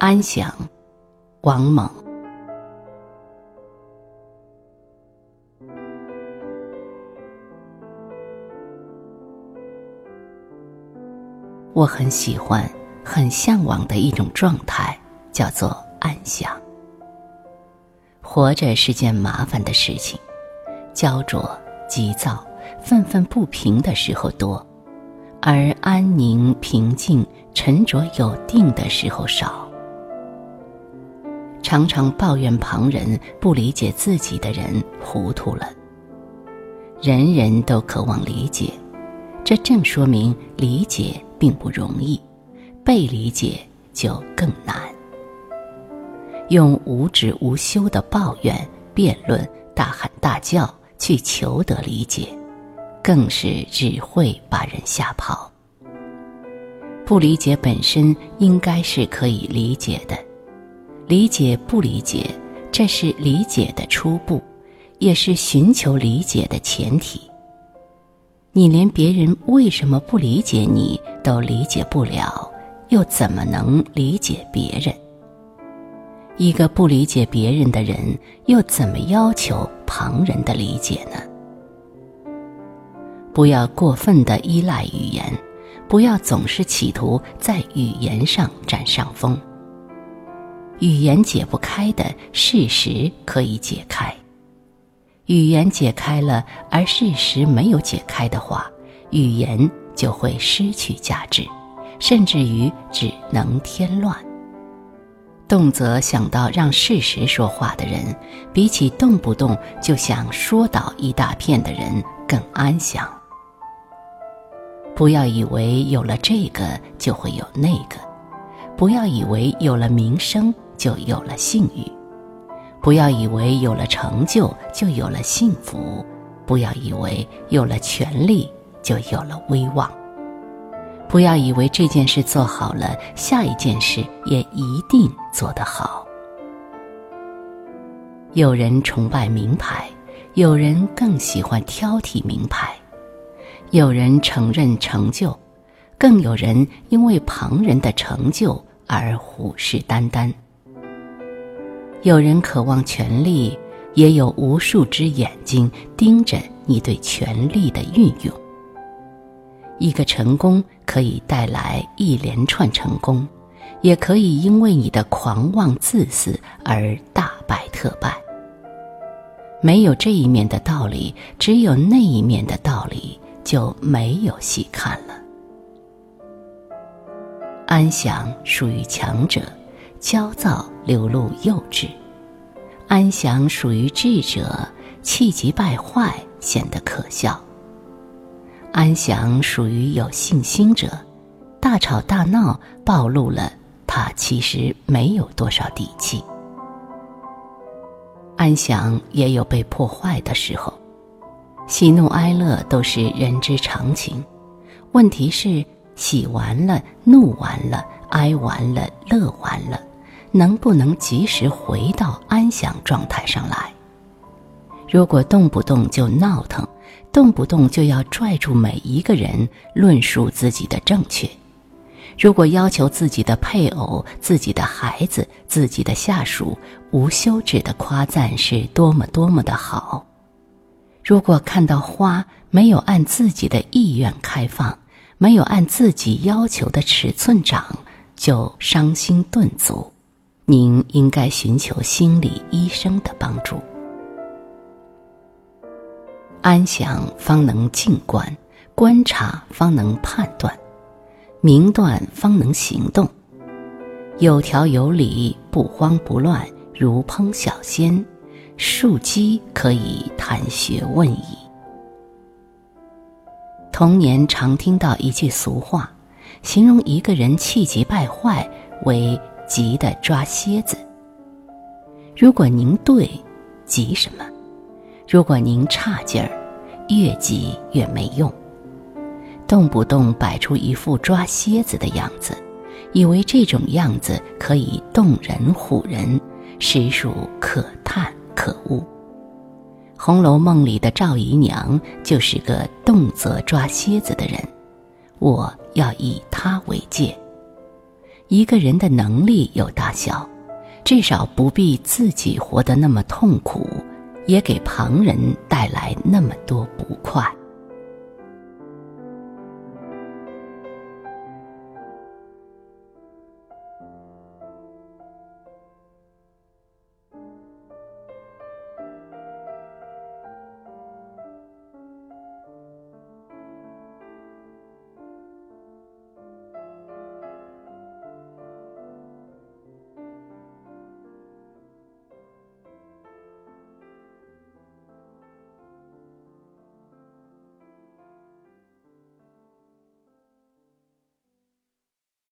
安详，王蒙。我很喜欢、很向往的一种状态，叫做安详。活着是件麻烦的事情，焦灼、急躁、愤愤不平的时候多，而安宁、平静、沉着有定的时候少。常常抱怨旁人不理解自己的人糊涂了。人人都渴望理解，这正说明理解。并不容易，被理解就更难。用无止无休的抱怨、辩论、大喊大叫去求得理解，更是只会把人吓跑。不理解本身应该是可以理解的，理解不理解，这是理解的初步，也是寻求理解的前提。你连别人为什么不理解你都理解不了，又怎么能理解别人？一个不理解别人的人，又怎么要求旁人的理解呢？不要过分的依赖语言，不要总是企图在语言上占上风。语言解不开的事实可以解开。语言解开了，而事实没有解开的话，语言就会失去价值，甚至于只能添乱。动则想到让事实说话的人，比起动不动就想说倒一大片的人更安详。不要以为有了这个就会有那个，不要以为有了名声就有了信誉。不要以为有了成就就有了幸福，不要以为有了权利就有了威望，不要以为这件事做好了，下一件事也一定做得好。有人崇拜名牌，有人更喜欢挑剔名牌；有人承认成就，更有人因为旁人的成就而虎视眈眈。有人渴望权力，也有无数只眼睛盯着你对权力的运用。一个成功可以带来一连串成功，也可以因为你的狂妄自私而大败特败。没有这一面的道理，只有那一面的道理，就没有戏看了。安详属于强者。焦躁流露幼稚，安详属于智者；气急败坏显得可笑。安详属于有信心者，大吵大闹暴露了他其实没有多少底气。安详也有被破坏的时候，喜怒哀乐都是人之常情。问题是，喜完了，怒完了，哀完了，乐完了。能不能及时回到安详状态上来？如果动不动就闹腾，动不动就要拽住每一个人论述自己的正确；如果要求自己的配偶、自己的孩子、自己的下属无休止的夸赞是多么多么的好；如果看到花没有按自己的意愿开放，没有按自己要求的尺寸长，就伤心顿足。您应该寻求心理医生的帮助。安详方能静观，观察方能判断，明断方能行动。有条有理，不慌不乱，如烹小鲜，树鸡可以谈学问矣。童年常听到一句俗话，形容一个人气急败坏为。急的抓蝎子。如果您对，急什么？如果您差劲儿，越急越没用。动不动摆出一副抓蝎子的样子，以为这种样子可以动人唬人，实属可叹可恶。《红楼梦》里的赵姨娘就是个动辄抓蝎子的人，我要以她为戒。一个人的能力有大小，至少不必自己活得那么痛苦，也给旁人带来那么多不快。